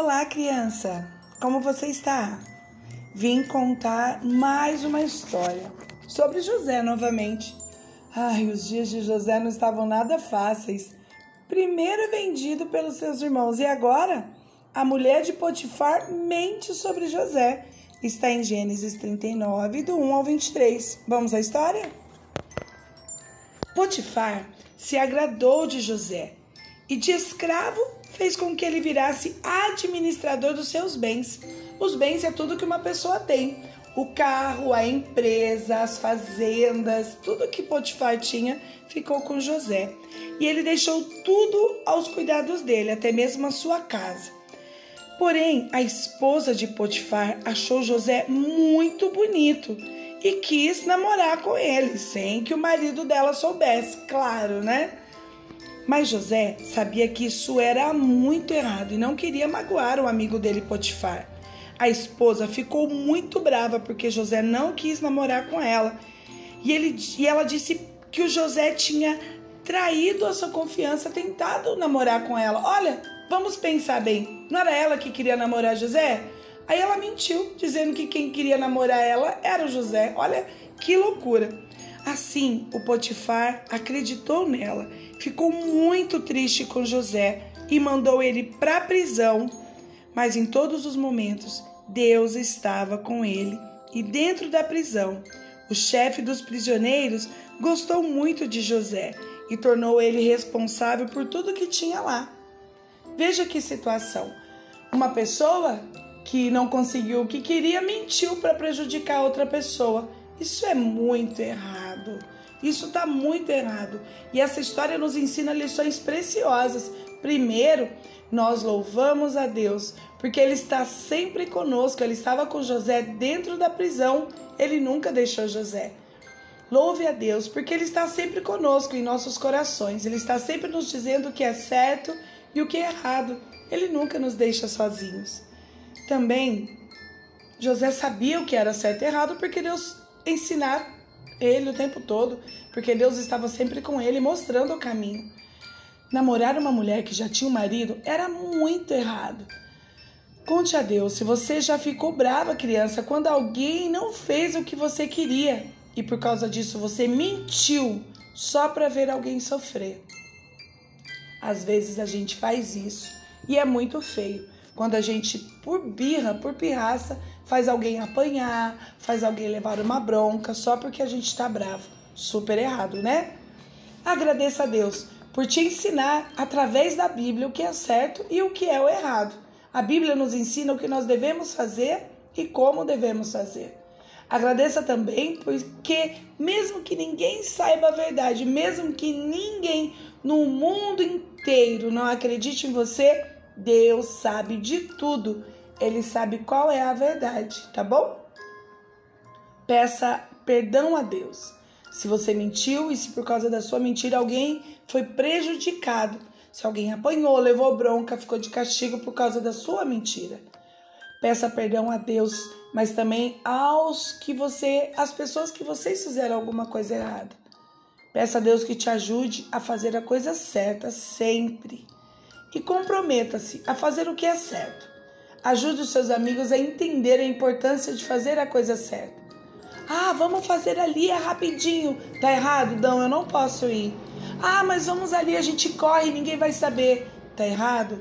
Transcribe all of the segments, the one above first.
Olá, criança! Como você está? Vim contar mais uma história sobre José novamente. Ai, os dias de José não estavam nada fáceis. Primeiro vendido pelos seus irmãos e agora a mulher de Potifar mente sobre José. Está em Gênesis 39, do 1 ao 23. Vamos à história? Potifar se agradou de José e de escravo fez com que ele virasse administrador dos seus bens. Os bens é tudo que uma pessoa tem. O carro, a empresa, as fazendas, tudo que Potifar tinha ficou com José. E ele deixou tudo aos cuidados dele, até mesmo a sua casa. Porém, a esposa de Potifar achou José muito bonito e quis namorar com ele, sem que o marido dela soubesse, claro, né? Mas José sabia que isso era muito errado e não queria magoar o amigo dele Potifar. A esposa ficou muito brava porque José não quis namorar com ela. E, ele, e ela disse que o José tinha traído a sua confiança, tentado namorar com ela. Olha, vamos pensar bem. Não era ela que queria namorar José? Aí ela mentiu, dizendo que quem queria namorar ela era o José. Olha que loucura. Assim, o Potifar acreditou nela, ficou muito triste com José e mandou ele para a prisão. Mas em todos os momentos, Deus estava com ele. E dentro da prisão, o chefe dos prisioneiros gostou muito de José e tornou ele responsável por tudo que tinha lá. Veja que situação. Uma pessoa que não conseguiu o que queria mentiu para prejudicar outra pessoa. Isso é muito errado. Isso está muito errado. E essa história nos ensina lições preciosas. Primeiro, nós louvamos a Deus, porque Ele está sempre conosco. Ele estava com José dentro da prisão, ele nunca deixou José. Louve a Deus, porque Ele está sempre conosco em nossos corações. Ele está sempre nos dizendo o que é certo e o que é errado. Ele nunca nos deixa sozinhos. Também, José sabia o que era certo e errado, porque Deus ensinar ele o tempo todo, porque Deus estava sempre com ele, mostrando o caminho. Namorar uma mulher que já tinha um marido era muito errado. Conte a Deus se você já ficou brava, criança, quando alguém não fez o que você queria e por causa disso você mentiu só para ver alguém sofrer. Às vezes a gente faz isso e é muito feio quando a gente, por birra, por pirraça, faz alguém apanhar, faz alguém levar uma bronca só porque a gente está bravo. Super errado, né? Agradeça a Deus por te ensinar através da Bíblia o que é certo e o que é o errado. A Bíblia nos ensina o que nós devemos fazer e como devemos fazer. Agradeça também porque, mesmo que ninguém saiba a verdade, mesmo que ninguém no mundo inteiro não acredite em você, Deus sabe de tudo. Ele sabe qual é a verdade, tá bom? Peça perdão a Deus. Se você mentiu e se por causa da sua mentira alguém foi prejudicado, se alguém apanhou, levou bronca, ficou de castigo por causa da sua mentira. Peça perdão a Deus, mas também aos que você, as pessoas que vocês fizeram alguma coisa errada. Peça a Deus que te ajude a fazer a coisa certa sempre e comprometa-se a fazer o que é certo. Ajude os seus amigos a entender a importância de fazer a coisa certa. Ah, vamos fazer ali, é rapidinho. Tá errado? Não, eu não posso ir. Ah, mas vamos ali, a gente corre, ninguém vai saber. Tá errado?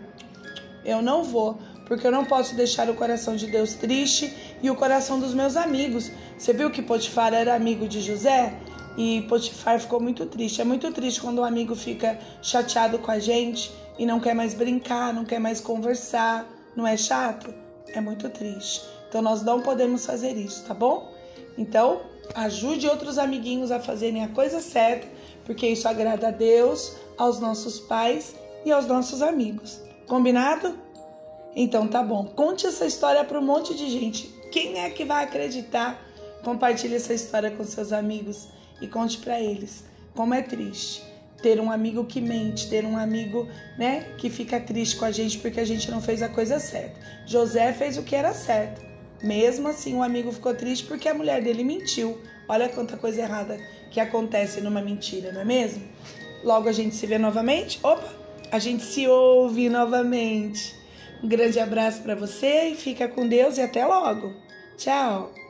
Eu não vou, porque eu não posso deixar o coração de Deus triste e o coração dos meus amigos. Você viu que Potifar era amigo de José? E Potifar ficou muito triste. É muito triste quando um amigo fica chateado com a gente e não quer mais brincar, não quer mais conversar. Não é chato? É muito triste. Então nós não podemos fazer isso, tá bom? Então, ajude outros amiguinhos a fazerem a coisa certa, porque isso agrada a Deus, aos nossos pais e aos nossos amigos. Combinado? Então tá bom. Conte essa história para um monte de gente. Quem é que vai acreditar? Compartilhe essa história com seus amigos e conte para eles como é triste ter um amigo que mente, ter um amigo, né, que fica triste com a gente porque a gente não fez a coisa certa. José fez o que era certo. Mesmo assim, o amigo ficou triste porque a mulher dele mentiu. Olha quanta coisa errada que acontece numa mentira, não é mesmo? Logo a gente se vê novamente. Opa, a gente se ouve novamente. Um grande abraço para você e fica com Deus e até logo. Tchau.